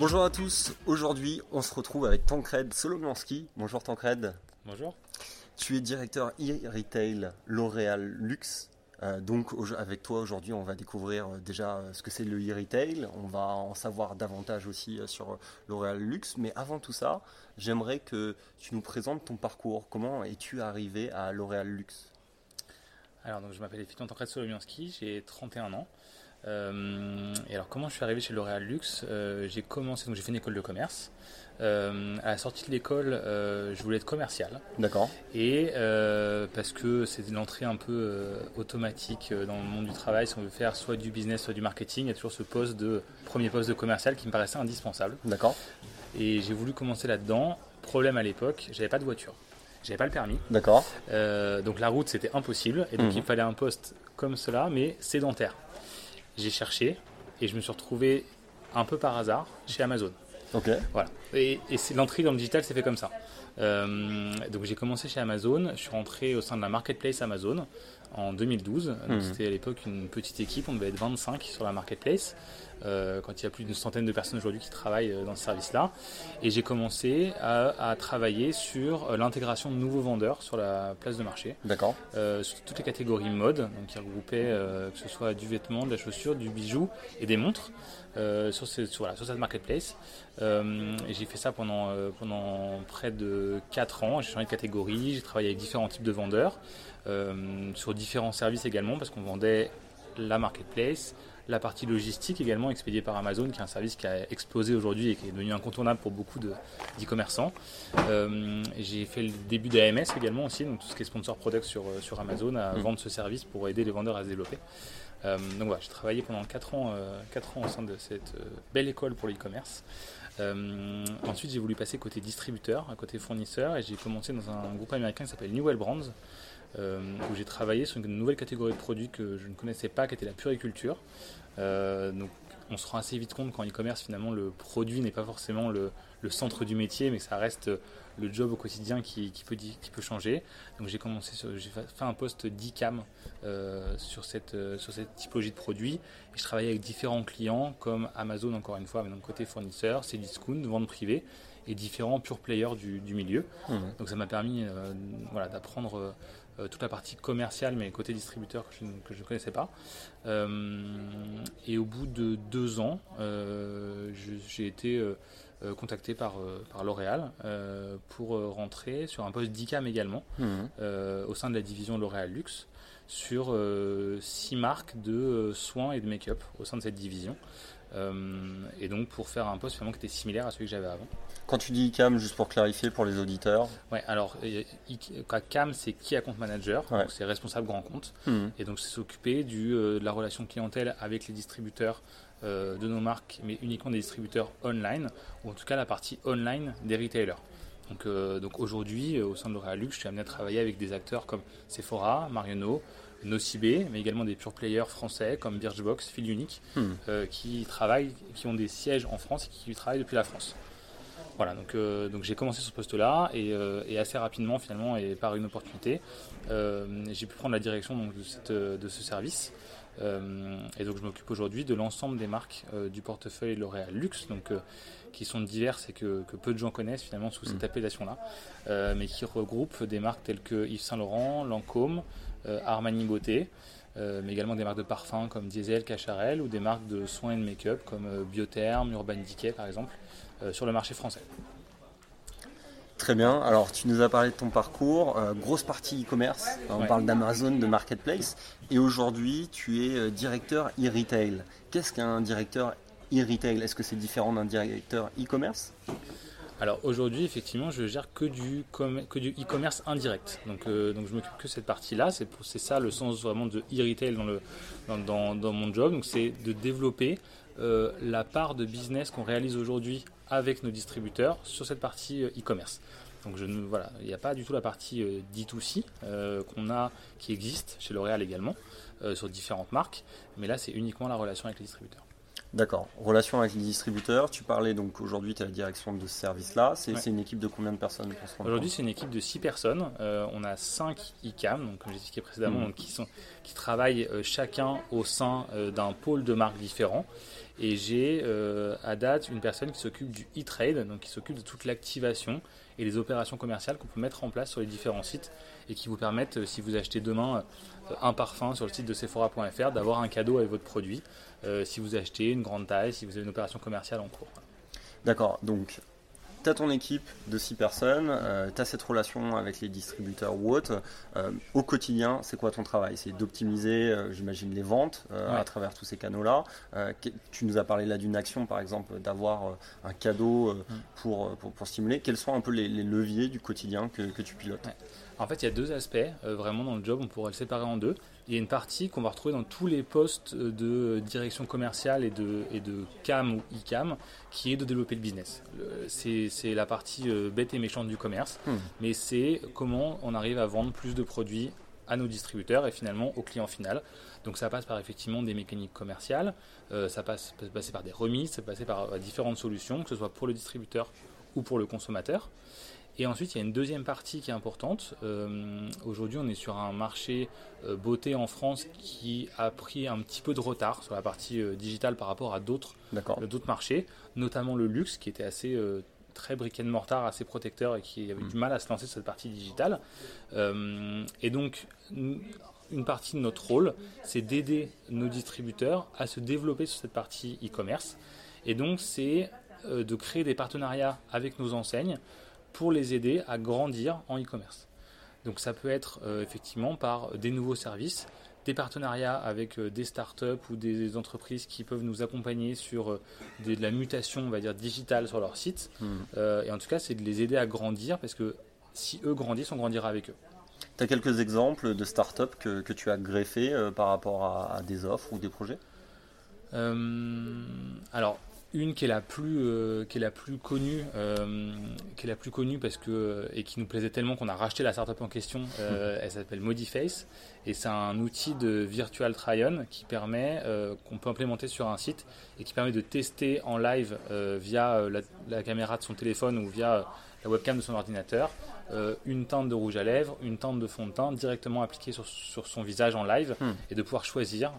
Bonjour à tous, aujourd'hui on se retrouve avec Tancred Solomianski. Bonjour Tancred. Bonjour. Tu es directeur e-retail L'Oréal Luxe. Euh, donc avec toi aujourd'hui on va découvrir euh, déjà euh, ce que c'est le e-retail, on va en savoir davantage aussi sur L'Oréal Luxe, mais avant tout ça j'aimerais que tu nous présentes ton parcours, comment es-tu arrivé à L'Oréal Luxe? Alors donc, je m'appelle effectivement Tancred Solomianski, j'ai 31 ans. Euh, et alors, comment je suis arrivé chez L'Oréal Luxe? Euh, J'ai commencé, donc j'ai fait une école de commerce. Euh, à la sortie de l'école, je voulais être commercial. D'accord. Et parce que c'était l'entrée un peu automatique dans le monde du travail, si on veut faire soit du business, soit du marketing, il y a toujours ce poste de premier poste de commercial qui me paraissait indispensable. D'accord. Et j'ai voulu commencer là-dedans. Problème à l'époque, j'avais pas de voiture. J'avais pas le permis. D'accord. donc la route c'était impossible et donc Mhm. il fallait un poste comme cela, mais sédentaire j'ai cherché et je me suis retrouvé un peu par hasard chez Amazon. Ok. Voilà. Et, l'entrée dans le digital s'est fait comme ça. Euh, donc j'ai commencé chez Amazon, je suis rentré au sein de la marketplace Amazon en 2012. Donc Mhm. C'était à l'époque une petite équipe, on devait être 25 sur la marketplace. euh, quand il y a plus d'une centaine de personnes aujourd'hui qui travaillent euh, dans ce service-là. Et j'ai commencé à, à travailler sur euh, l'intégration de nouveaux vendeurs sur la place de marché D'accord. euh, sur toutes les catégories mode, donc qui regroupaient euh, que ce soit du vêtement, de la chaussure, du bijou et des montres sur, ce- sur, voilà, sur cette marketplace. Et j'ai fait ça pendant, pendant près de 4 ans. J'ai changé de catégorie, j'ai travaillé avec différents types de vendeurs, sur différents services également, parce qu'on vendait la marketplace, la partie logistique également expédiée par Amazon, qui est un service qui a explosé aujourd'hui et qui est devenu incontournable pour beaucoup de- d'e-commerçants. Euh, j'ai fait le début d'AMS également aussi, donc tout ce qui est sponsor product sur, euh, sur Amazon, à Mm. vendre ce service pour aider les vendeurs à se développer. Euh, donc voilà, j'ai travaillé pendant 4 ans, euh, 4 ans au sein de cette euh, belle école pour l'e-commerce. Euh, ensuite, j'ai voulu passer côté distributeur, à côté fournisseur, et j'ai commencé dans un groupe américain qui s'appelle Newell Brands, euh, où j'ai travaillé sur une nouvelle catégorie de produits que je ne connaissais pas, qui était la puriculture. Euh, donc, on se rend assez vite compte qu'en e-commerce, finalement, le produit n'est pas forcément le, le centre du métier, mais ça reste le job au quotidien qui, qui peut, di- qui peut changer. Donc, j'ai commencé, j'ai fa- fait un poste d'e-cam euh, sur, cette, euh, sur cette typologie de produits. Et je travaillais avec différents clients, comme Amazon, encore une fois, mais donc côté fournisseur, Cdiscount, vente privée, et différents pure players du, du milieu. Mhm. Donc ça m'a permis euh, voilà, d'apprendre euh, toute la partie commerciale, mais côté distributeur que je ne que je ne connaissais pas. Euh, et au bout de deux ans, euh, j'ai été contacté par, par L'Oréal pour rentrer sur un poste d'ICAM également, euh, au sein de la division L'Oréal Luxe, sur six marques de soins et de make-up au sein de cette division. Euh, et donc pour faire un poste finalement qui était similaire à celui que j'avais avant. Quand tu dis ICAM, juste pour clarifier pour les auditeurs. Ouais, alors euh, I- CAM c'est Key Account Manager, Ouais. c'est responsable grand compte. Mhm. Et donc c'est s'occuper du, euh, de la relation clientèle avec les distributeurs euh, de nos marques, mais uniquement des distributeurs online, ou en tout cas la partie online des retailers. Donc, euh, donc aujourd'hui, au sein de L'Oréal Luxe, je suis amené à travailler avec des acteurs comme Sephora, Marionneau, Nocibé, mais également des pure players français comme Birchbox, Fil Unique, Mhm. euh, qui travaillent, qui ont des sièges en France et qui travaillent depuis la France. Voilà, donc, euh, donc j'ai commencé sur ce poste-là et, euh, et assez rapidement finalement et par une opportunité, j'ai pu prendre la direction donc, de, cette, de ce service. Et donc je m'occupe aujourd'hui de l'ensemble des marques du portefeuille L'Oréal Luxe, donc, qui sont diverses et que, que peu de gens connaissent finalement sous cette Mm. appellation-là, mais qui regroupent des marques telles que Yves Saint Laurent, Lancôme, Armani Beauté, euh, mais également des marques de parfums comme Diesel, Cacharel ou des marques de soins et de make-up comme euh, Biotherm, Urban Decay par exemple, euh, sur le marché français. Très bien. Alors, tu nous as parlé de ton parcours, euh, grosse partie e-commerce. On Ouais. parle d'Amazon, de marketplace. Et aujourd'hui, tu es euh, directeur e-retail. Qu'est-ce qu'un directeur e-retail? Est-ce que c'est différent d'un directeur e-commerce? Alors aujourd'hui, effectivement, je gère que du, que du e-commerce indirect. Donc, euh, donc je m'occupe que de cette partie-là. C'est, ça le sens vraiment de e-retail dans, mon job. Donc c'est de développer euh, la part de business qu'on réalise aujourd'hui avec nos distributeurs sur cette partie e-commerce. Donc je voilà, il n'y a pas du tout la partie D2C qu'on a, qui existe chez L'Oréal également, sur différentes marques, mais là c'est uniquement la relation avec les distributeurs. D'accord. Relation avec les distributeurs. Tu parlais donc aujourd'hui, tu as la direction de ce service-là. C'est une équipe de combien de personnes Aujourd'hui, c'est une équipe de 6 personnes. Euh, on a 5 ICAM, donc, comme j'expliquais précédemment, mmh. qui, sont, qui travaillent euh, chacun au sein euh, d'un pôle de marques différents. Et j'ai à date une personne qui s'occupe du e-trade, donc qui s'occupe de toute l'activation et les opérations commerciales qu'on peut mettre en place sur les différents sites et qui vous permettent, si vous achetez demain un parfum sur le site de Sephora.fr, d'avoir un cadeau avec votre produit. Euh, si vous achetez une grande taille, si vous avez une opération commerciale en cours. D'accord, donc tu as ton équipe de 6 personnes, euh, tu as cette relation avec les distributeurs ou autres. Euh, au quotidien, c'est quoi ton travail? C'est d'optimiser, j'imagine, les ventes à travers tous ces canaux-là. tu nous as parlé là d'une action, par exemple, d'avoir un cadeau mm. pour, pour, stimuler. Quels sont un peu les, leviers du quotidien que, que tu pilotes? En fait, il y a deux aspects vraiment dans le job, on pourrait le séparer en deux il y a une partie qu'on va retrouver dans tous les postes de direction commerciale et de, et de CAM ou ICAM, qui est de développer le business. C'est la partie euh, bête et méchante du commerce, hmm. mais c'est comment on arrive à vendre plus de produits à nos distributeurs et finalement au client final. Donc ça passe par effectivement des mécaniques commerciales, euh, ça passe, peut passer par des remises, ça peut passer par euh, différentes solutions, que ce soit pour le distributeur ou pour le consommateur. Et ensuite, il y a une deuxième partie qui est importante. Euh, aujourd'hui, on est sur un marché euh, beauté en France qui a pris un petit peu de retard sur la partie euh, digitale par rapport à d'autres marchés, notamment le luxe qui était assez très brick and mortar, assez protecteur et qui avait mm. du mal à se lancer sur cette partie digitale. et donc, une partie de notre rôle, c'est d'aider nos distributeurs à se développer sur cette partie e-commerce. Et donc, c'est de créer des partenariats avec nos enseignes pour les aider à grandir en e-commerce. Donc ça peut être euh, effectivement par des nouveaux services, des partenariats avec euh, des startups ou des entreprises qui peuvent nous accompagner sur euh, de la mutation, on va dire, digitale sur leur site. Hmm. et en tout cas, c'est de les aider à grandir parce que si eux grandissent, on grandira avec eux. Tu as quelques exemples de startups que, que tu as greffés par rapport à, à, des offres ou des projets? Alors, une qui est la plus, euh, qui est la plus connue, euh, qui est la plus connue parce que et qui nous plaisait tellement qu'on a racheté la startup en question. Euh, elle s'appelle Modiface et c'est un outil de virtual try-on qui permet qu'on peut implémenter sur un site et qui permet de tester en live via la, caméra de son téléphone ou via la webcam de son ordinateur une teinte de rouge à lèvres, une teinte de fond de teint directement appliquée sur, sur son visage en live hmm. et de pouvoir choisir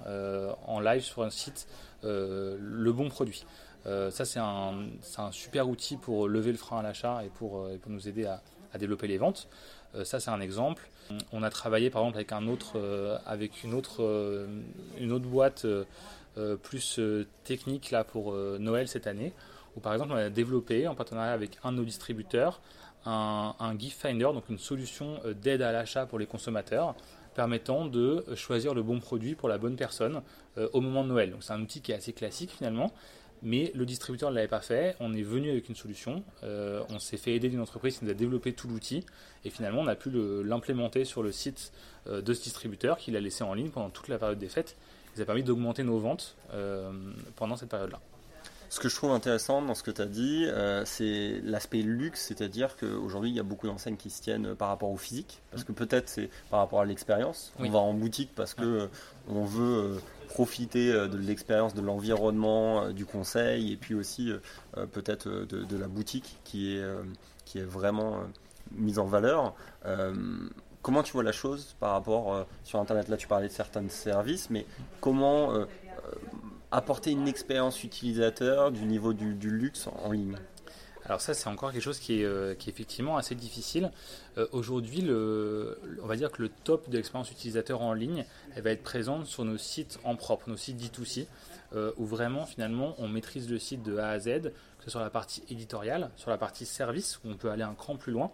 en live sur un site le bon produit. Euh, ça, c'est un, super outil pour lever le frein à l'achat et pour, euh, nous aider à, développer les ventes. Euh, ça, c'est un exemple. On a travaillé par exemple avec une autre boîte plus technique là pour Noël cette année, où par exemple on a développé en partenariat avec un de nos distributeurs un, un gift finder, donc une solution d'aide à l'achat pour les consommateurs permettant de choisir le bon produit pour la bonne personne au moment de Noël. Donc c'est un outil qui est assez classique finalement, mais le distributeur ne l'avait pas fait. On est venu avec une solution. Euh, on s'est fait aider d'une entreprise qui nous a développé tout l'outil. Et finalement, on a pu l'implémenter sur le site euh, de ce distributeur qui l'a laissé en ligne pendant toute la période des fêtes. Ça a permis d'augmenter nos ventes euh, pendant cette période-là. Ce que je trouve intéressant dans ce que tu as dit, c'est l'aspect luxe, c'est-à-dire qu'aujourd'hui, il y a beaucoup d'enseignes qui se tiennent par rapport au physique, parce que peut-être c'est par rapport à l'expérience. On va en boutique parce que on veut profiter euh, de l'expérience de l'environnement, euh, du conseil et puis aussi euh, peut-être de, la boutique qui est, qui est vraiment mise en valeur. comment tu vois la chose par rapport sur Internet? Là, tu parlais de certains services, mais comment apporter une expérience utilisateur du niveau du, luxe en ligne alors ça, c'est encore quelque chose qui est, euh, effectivement assez difficile. Euh, aujourd'hui, on va dire que le top de l'expérience utilisateur en ligne, elle va être présente sur nos sites en propre, nos sites D2C, euh, où vraiment, finalement, on maîtrise le site de A à Z, que ce soit sur la partie éditoriale, sur la partie service, où on peut aller un cran plus loin,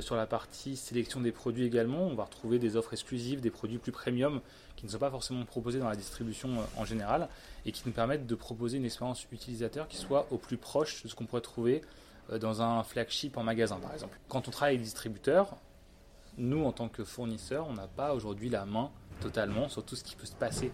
sur la partie sélection des produits également, on va retrouver des offres exclusives, des produits plus premium qui ne sont pas forcément proposés dans la distribution en général et qui nous permettent de proposer une expérience utilisateur qui soit au plus proche de ce qu'on pourrait trouver euh, dans un flagship en magasin par exemple. Quand on travaille avec distributeurs, nous en tant que fournisseurs, on n'a pas aujourd'hui la main totalement sur tout ce qui peut se passer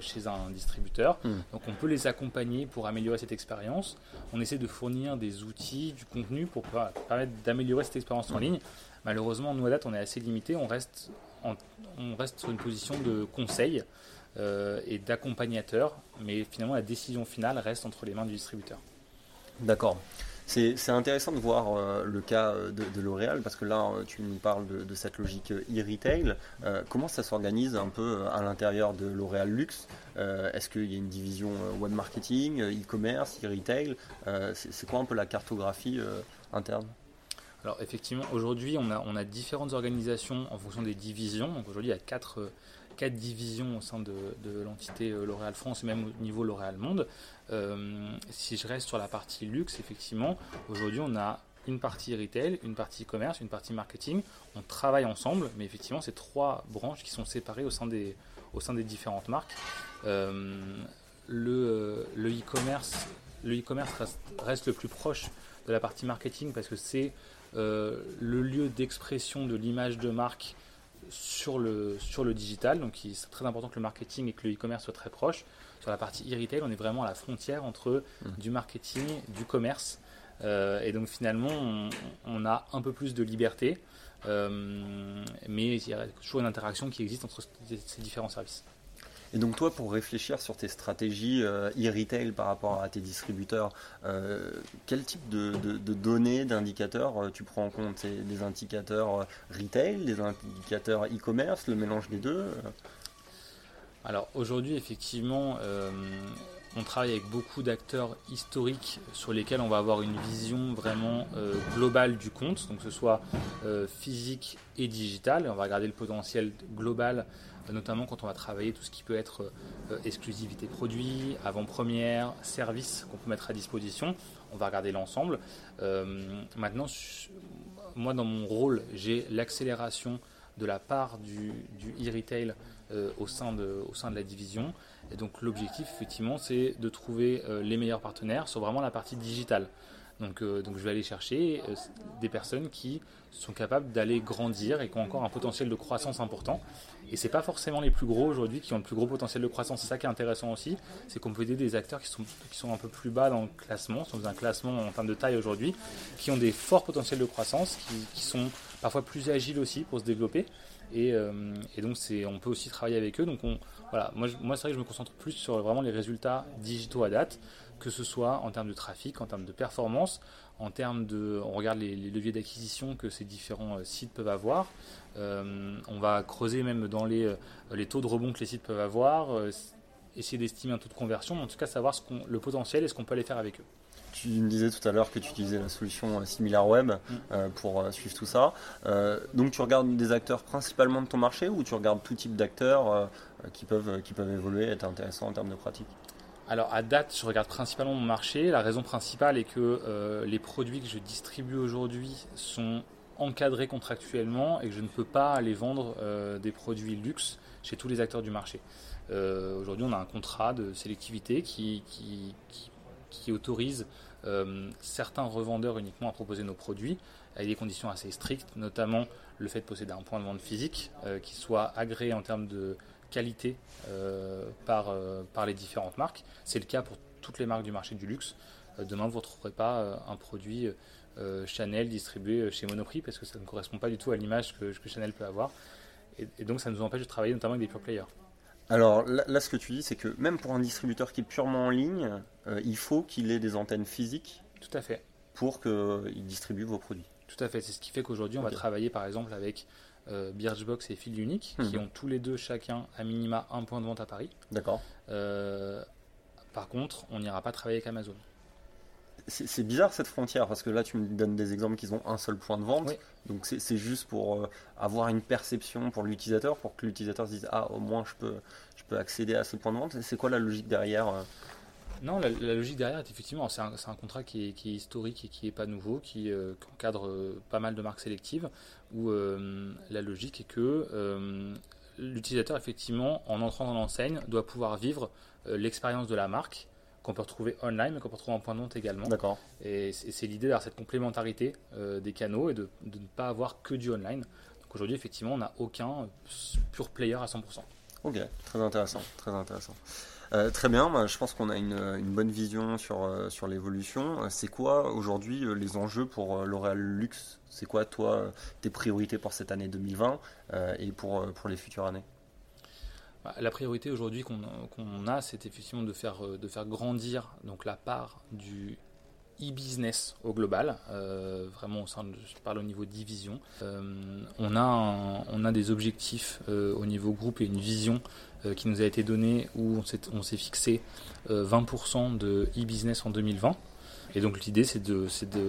chez un distributeur. Hmm. Donc on peut les accompagner pour améliorer cette expérience. On essaie de fournir des outils, du contenu pour permettre d'améliorer cette expérience en ligne. Malheureusement, nous à date, on est assez limité. On reste, en- on reste sur une position de conseil euh, et d'accompagnateur, mais finalement la décision finale reste entre les mains du distributeur. D'accord. C'est intéressant de voir euh, le cas euh, de, L'Oréal parce que là, euh, tu nous parles de, cette logique e-retail. Comment ça s'organise un peu à l'intérieur de L'Oréal Luxe? Est-ce qu'il y a une division web marketing, e-commerce, e-retail? C'est quoi un peu la cartographie interne? Alors effectivement, aujourd'hui, on a, on a différentes organisations en fonction des divisions. Donc aujourd'hui, il y a quatre, quatre divisions au sein de, l'entité euh, L'Oréal France et même au niveau L'Oréal Monde. Euh, si je reste sur la partie luxe, effectivement, aujourd'hui, on a une partie retail, une partie commerce, une partie marketing. On travaille ensemble, mais effectivement, c'est trois branches qui sont séparées au sein des, au sein des différentes marques. Euh, le e-commerce le e-commerce reste, le plus proche de la partie marketing parce que c'est le lieu d'expression de l'image de marque sur le, sur le digital. Donc c'est très important que le marketing et que le e-commerce soient très proches. Sur la partie e-retail, on est vraiment à la frontière entre Mhm. du marketing, du commerce. Euh, et donc finalement, on, on a un peu plus de liberté. euh, mais il y a toujours une interaction qui existe entre ces différents services. Et donc toi, pour réfléchir sur tes stratégies euh, e-retail par rapport à tes distributeurs, euh, quel type de, données, d'indicateurs euh, tu prends en compte? C'est des indicateurs retail, des indicateurs e-commerce, le mélange des deux Alors aujourd'hui, effectivement, on travaille avec beaucoup d'acteurs historiques sur lesquels on va avoir une vision vraiment euh, globale du compte, donc que ce soit euh, physique et digital. Et on va regarder le potentiel global, euh, notamment quand on va travailler tout ce qui peut être exclusivité produit, avant-première, service qu'on peut mettre à disposition. On va regarder l'ensemble. Maintenant, moi, dans mon rôle, j'ai l'accélération de la part du, e-retail au sein de la division. Et donc l'objectif, effectivement, c'est de trouver euh, les meilleurs partenaires sur vraiment la partie digitale. Donc, euh, donc je vais aller chercher euh, des personnes qui sont capables d'aller grandir et qui ont encore un potentiel de croissance important. Et c'est pas forcément les plus gros aujourd'hui qui ont le plus gros potentiel de croissance. C'est ça qui est intéressant aussi, c'est qu'on peut aider des acteurs qui sont, qui sont un peu plus bas dans le classement, si on faisait un classement en termes de taille aujourd'hui, qui ont des forts potentiels de croissance, qui, sont parfois plus agiles aussi pour se développer. Et, euh, donc on peut aussi travailler avec eux. Donc on, voilà, moi, moi c'est vrai que je me concentre plus sur vraiment les résultats digitaux à date, que ce soit en termes de trafic, en termes de performance, en termes de, on regarde les, les leviers d'acquisition que ces différents euh, sites peuvent avoir. Euh, on va creuser même dans les, euh, les taux de rebond que les sites peuvent avoir, euh, essayer d'estimer un taux de conversion, mais en tout cas savoir ce le potentiel et ce qu'on peut aller faire avec eux. Tu me disais tout à l'heure que tu utilisais la solution SimilarWeb euh, pour suivre tout ça. Donc tu regardes des acteurs principalement de ton marché ou tu regardes tout type d'acteurs qui, peuvent, qui peuvent évoluer, être intéressants en termes de pratique? Alors à date, je regarde principalement mon marché. La raison principale est que euh, les produits que je distribue aujourd'hui sont encadrés contractuellement et que je ne peux pas aller vendre euh, des produits luxe chez tous les acteurs du marché. Euh, aujourd'hui, on a un contrat de sélectivité qui, qui, autorise certains revendeurs uniquement à proposer nos produits avec des conditions assez strictes, notamment le fait de posséder un point de vente physique qui soit agréé en termes de qualité euh, par, euh, par les différentes marques. C'est le cas pour toutes les marques du marché du luxe. Euh, demain, vous ne retrouverez pas un produit Chanel distribué chez Monoprix parce que ça ne correspond pas du tout à l'image que, que Chanel peut avoir. Et, et donc, ça nous empêche de travailler notamment avec des pure players. Alors là, là, ce que tu dis, c'est que même pour un distributeur qui est purement en ligne, euh, il faut qu'il ait des antennes physiques Tout à fait. pour qu'il distribue vos produits. Tout à fait. C'est ce qui fait qu'aujourd'hui, on va travailler par exemple avec euh, Birchbox et Fil Unique qui Mhm. ont tous les deux chacun à minima un point de vente à Paris. D'accord. Euh, par contre, on n'ira pas travailler avec Amazon. C'est bizarre cette frontière parce que là tu me donnes des exemples qu'ils ont un seul point de vente. Oui. Donc c'est juste pour euh, avoir une perception pour l'utilisateur, pour que l'utilisateur se dise ah au moins je peux, je peux accéder à ce point de vente. C'est quoi la logique derrière Non, la, la logique derrière est effectivement, c'est un, contrat qui est, qui est historique et qui n'est pas nouveau, qui, euh, qui encadre euh, pas mal de marques sélectives, où euh, la logique est que l'utilisateur, effectivement, en entrant dans l'enseigne, doit pouvoir vivre l'expérience de la marque, qu'on peut retrouver online, mais qu'on peut retrouver en point de vente également. D'accord. Et c'est l'idée d'avoir cette complémentarité des canaux et de, de ne pas avoir que du online. Donc aujourd'hui, effectivement, on n'a aucun pure player à 100%. Ok, très intéressant, très intéressant. Euh, très bien, bah, je pense qu'on a une, bonne vision sur, euh, sur l'évolution. Euh, c'est quoi aujourd'hui les enjeux pour L'Oréal Luxe? C'est quoi, toi, tes priorités pour cette année 2020 et pour, pour les futures années? Bah, la priorité aujourd'hui qu'on a, c'est effectivement de faire, de faire grandir donc, la part du e-business au global, vraiment au sein de, je parle au niveau division. on, a on a des objectifs au niveau groupe et une vision euh, qui nous a été donné où on s'est fixé 20% euh, de e-business en 2020. Et donc l'idée c'est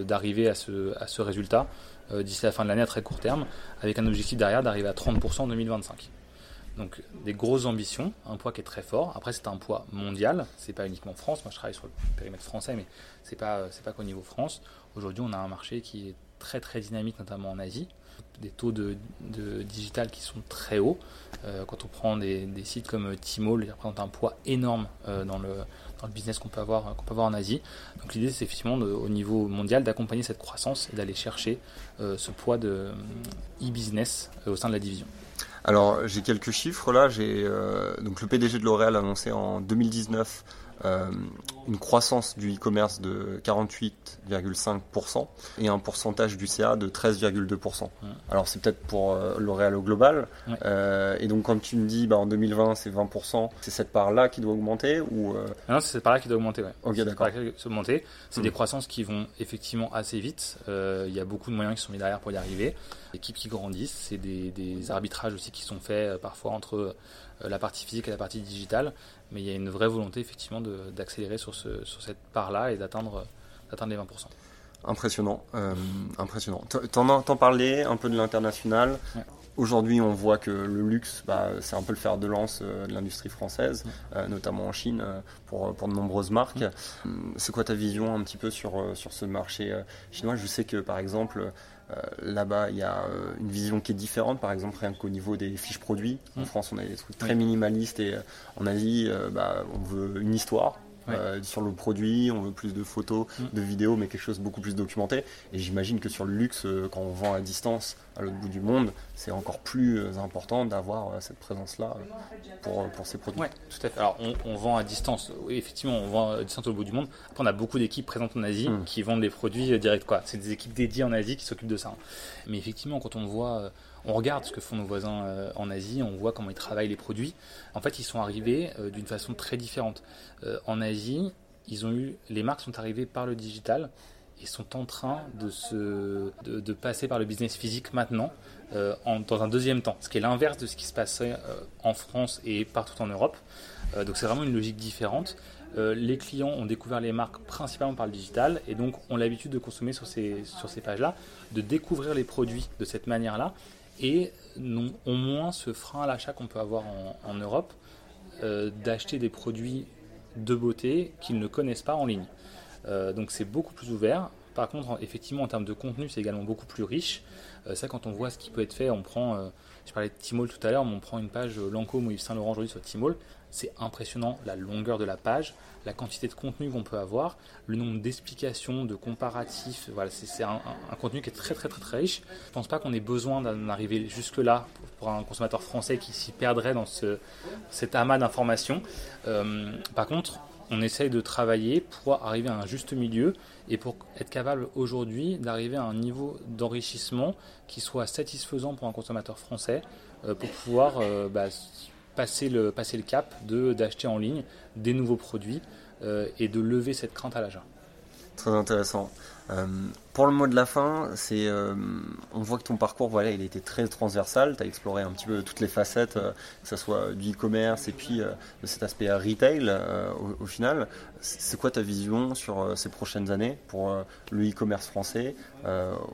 d'arriver à ce, à ce résultat euh, d'ici la fin de l'année à très court terme, avec un objectif derrière d'arriver à 30% en 2025. Donc des grosses ambitions, un poids qui est très fort. Après c'est un poids mondial, c'est pas uniquement France. Moi je travaille sur le périmètre français, mais c'est pas c'est pas qu'au niveau France. Aujourd'hui on a un marché qui est très très dynamique, notamment en Asie des taux de, digital qui sont très hauts. Euh, quand on prend des, sites comme Tmall, ils représentent un poids énorme euh, dans, le, dans, le, business qu'on peut, avoir, qu'on peut avoir en Asie. Donc l'idée, c'est effectivement au niveau mondial d'accompagner cette croissance et d'aller chercher euh, ce poids de e-business au sein de la division. Alors j'ai quelques chiffres là. J'ai donc le PDG de L'Oréal a annoncé en 2019 euh, une croissance du e-commerce de 48,5% et un pourcentage du CA de 13,2%. Alors c'est peut-être pour euh, L'Oréal au global. Euh, et donc comme tu me dis, bah, en 2020 c'est 20%, c'est cette part-là qui doit augmenter ou ah Non, c'est cette part-là qui doit augmenter. Ouais. Ok, d'accord. C'est des hmm. croissances qui vont effectivement assez vite. Il y a beaucoup de moyens qui sont mis derrière pour y arriver. Équipes qui grandissent, c'est des, des, arbitrages aussi qui sont faits parfois entre la partie physique et la partie digitale mais il y a une vraie volonté effectivement d'accélérer sur, ce, sur cette part-là et d'atteindre les 20%. Impressionnant, euh, impressionnant. T'en, t'en parlais un peu de l'international. Aujourd'hui, on voit que le luxe, bah, c'est un peu le fer de lance euh, de l'industrie française, euh, notamment en Chine, pour, pour de nombreuses marques. C'est quoi ta vision un petit peu sur, sur ce marché chinois? Je sais que, par exemple, euh, là-bas, il y a euh, une vision qui est différente, par exemple, rien qu'au niveau des fiches produits. En mmh. France, on a des trucs très minimalistes et euh, en Asie, bah, on veut une histoire. Euh, sur le produit, on veut plus de photos, mm. de vidéos, mais quelque chose de beaucoup plus documenté. Et j'imagine que sur le luxe, euh, quand on vend à distance à l'autre bout du monde, c'est encore plus euh, important d'avoir cette présence-là pour, pour ces produits. Oui, tout à fait. Alors on, vend à distance, oui, effectivement, on vend à distance au bout du monde. Après, on a beaucoup d'équipes présentes en Asie mm. qui vendent les produits directs. C'est des équipes dédiées en Asie qui s'occupent de ça. Mais effectivement, quand on voit on regarde ce que font nos voisins euh, en Asie, on voit comment ils travaillent les produits. En fait, ils sont arrivés euh, d'une façon très différente. Euh, en Asie, les marques sont arrivées par le digital et sont en train de, se, de, passer par le business physique maintenant, dans un deuxième temps, ce qui est l'inverse de ce qui se passait en France et partout en Europe. donc c'est vraiment une logique différente. les clients ont découvert les marques principalement par le digital et donc ont l'habitude de consommer sur ces pages-là, de découvrir les produits de cette manière-là et non, au moins ce frein à l'achat qu'on peut avoir en, Europe euh, d'acheter des produits de beauté qu'ils ne connaissent pas en ligne. Euh, donc c'est beaucoup plus ouvert. Par contre, effectivement, en termes de contenu, c'est également beaucoup plus riche. Euh, ça, quand on voit ce qui peut être fait, on prend, je parlais de Tmall tout à l'heure, on prend une page Lancôme ou Yves Saint Laurent aujourd'hui sur Tmall. C'est impressionnant la longueur de la page, la quantité de contenu qu'on peut avoir, le nombre d'explications, de comparatifs. Voilà, c'est un, contenu qui est très très très très riche. Je ne pense pas qu'on ait besoin d'en arriver jusque-là pour un consommateur français qui s'y perdrait dans ce, cet amas d'informations. Euh, par contre, on essaye de travailler pour arriver à un juste milieu et pour être capable aujourd'hui d'arriver à un niveau d'enrichissement qui soit satisfaisant pour un consommateur français euh, pour pouvoir euh, bah, passer le, passer le cap d'acheter en ligne des nouveaux produits euh, et de lever cette crainte à l'achat. Très intéressant. Euh, pour le mot de la fin, euh, on voit que ton parcours, voilà, il était très transversal. Tu as exploré un petit peu toutes les facettes, que ce soit du e-commerce et puis de cet aspect retail au, final. C'est quoi ta vision sur ces prochaines années pour le e-commerce français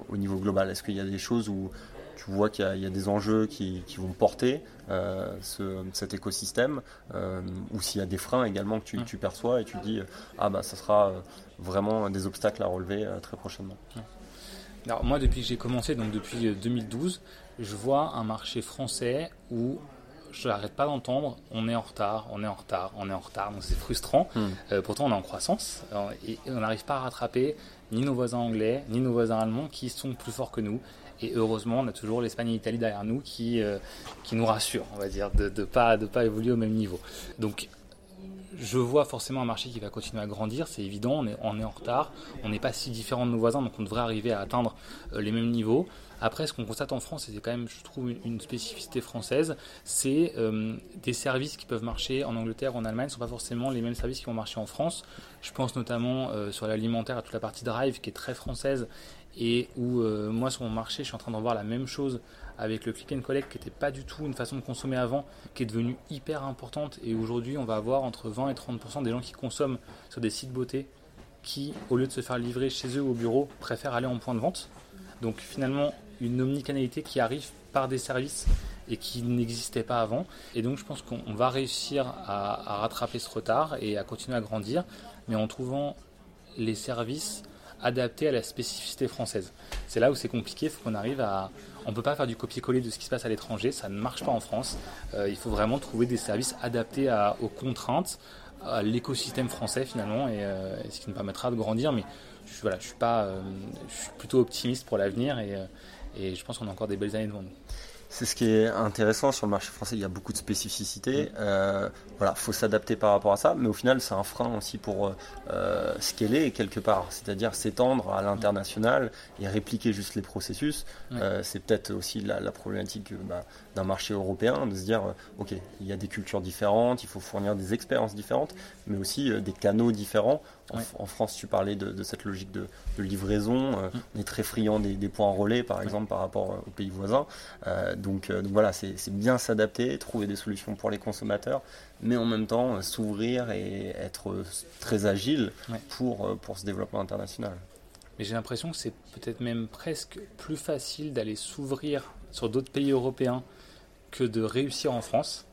au niveau global? Est-ce qu'il y a des choses où tu vois qu'il y, a des enjeux qui, vont porter euh, cet écosystème, euh, ou s'il y a des freins également que tu, perçois et tu dis ah bah ça sera euh, vraiment des obstacles à relever très prochainement. Alors moi depuis que j'ai commencé, donc depuis 2012, je vois un marché français où je n'arrête pas d'entendre, on est en retard, on est en retard, on est en retard, donc c'est frustrant. Hmm. pourtant, on est en croissance et on n'arrive pas à rattraper ni nos voisins anglais, ni nos voisins allemands qui sont plus forts que nous. Et heureusement, on a toujours l'Espagne et l'Italie derrière nous qui, euh, qui nous rassurent, on va dire, de ne pas, de pas évoluer au même niveau. Donc, je vois forcément un marché qui va continuer à grandir, c'est évident, on est, en retard, on n'est pas si différent de nos voisins, donc on devrait arriver à atteindre euh, les mêmes niveaux. Après, ce qu'on constate en France, et c'est quand même, je trouve, une spécificité française, c'est euh, des services qui peuvent marcher en Angleterre ou en Allemagne ne sont pas forcément les mêmes services qui vont marcher en France. Je pense notamment sur l'alimentaire, à toute la partie drive qui est très française et où euh, moi sur mon marché, je suis en train d'en voir la même chose avec le click and collect qui n'était pas du tout une façon de consommer avant, qui est devenue hyper importante. Et aujourd'hui, on va avoir entre 20 et 30% des gens qui consomment sur des sites beauté qui, au lieu de se faire livrer chez eux au bureau, préfèrent aller en point de vente. Donc finalement, une omnicanalité qui arrive par des services et qui n'existait pas avant. Et donc je pense qu'on va réussir à, rattraper ce retard et à continuer à grandir, mais en trouvant les services adaptés à la spécificité française. C'est là où c'est compliqué, il faut qu'on arrive à... On ne peut pas faire du copier-coller de ce qui se passe à l'étranger, ça ne marche pas en France. Euh, il faut vraiment trouver des services adaptés aux contraintes, à l'écosystème français finalement, et, euh, ce qui nous permettra de grandir. Mais je, voilà, je, suis, pas, euh, je suis plutôt optimiste pour l'avenir et et je pense qu'on a encore des belles années devant nous. C'est ce qui est intéressant sur le marché français. Il y a beaucoup de spécificités. Mm. Euh, voilà, faut s'adapter par rapport à ça, mais au final, c'est un frein aussi pour euh, scaler quelque part, c'est-à-dire s'étendre à l'international et répliquer juste les processus. Euh, c'est peut-être aussi la, problématique bah, d'un marché européen, de se dire, euh, ok, il y a des cultures différentes, il faut fournir des expériences différentes, mais aussi euh, des canaux différents. En, France, tu parlais de, cette logique de, livraison. Mm. On est très friand des, points relais, par exemple, par rapport aux pays voisins. donc, donc, voilà, c'est bien s'adapter, trouver des solutions pour les consommateurs, mais en même temps s'ouvrir et être très agile pour, pour ce développement international. Mais j'ai l'impression que c'est peut-être même presque plus facile d'aller s'ouvrir sur d'autres pays européens que de réussir en France,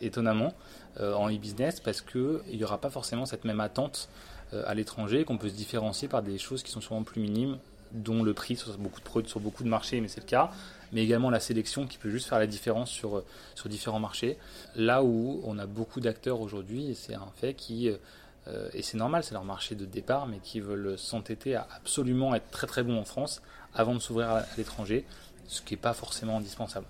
étonnamment, euh, en e-business, parce qu'il n'y aura pas forcément cette même attente euh, à l'étranger, qu'on peut se différencier par des choses qui sont souvent plus minimes, dont le prix sur beaucoup de, sur beaucoup de marchés, mais c'est le cas, mais également la sélection qui peut juste faire la différence sur, sur différents marchés. Là où on a beaucoup d'acteurs aujourd'hui, c'est un fait qui... Euh, et c'est normal, c'est leur marché de départ, mais qui veulent s'entêter à absolument être très très bons en France avant de s'ouvrir à l'étranger, ce qui n'est pas forcément indispensable.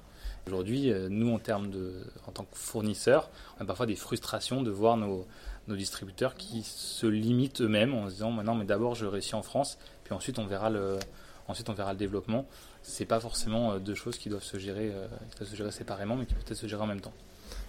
Aujourd'hui, euh, nous, en termes de, en tant que fournisseurs, on a parfois des frustrations de voir nos, distributeurs qui se limitent eux-mêmes en se disant maintenant, mais d'abord je réussis en France, puis ensuite on verra le, ensuite on verra le développement. C'est pas forcément euh, deux choses qui doivent se gérer, euh, qui doivent se gérer séparément, mais qui peuvent se gérer en même temps.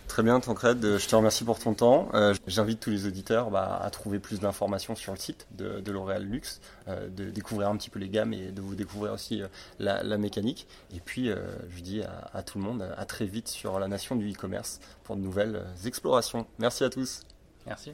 Très bien, Tancred, je te remercie pour ton temps. Euh, j'invite tous les auditeurs bah, à trouver plus d'informations sur le site de, L'Oréal Luxe, euh, de découvrir un petit peu les gammes et de vous découvrir aussi euh, la, mécanique. Et puis, je dis à, tout le monde à très vite sur la nation du e-commerce pour de nouvelles explorations. Merci à tous. Merci.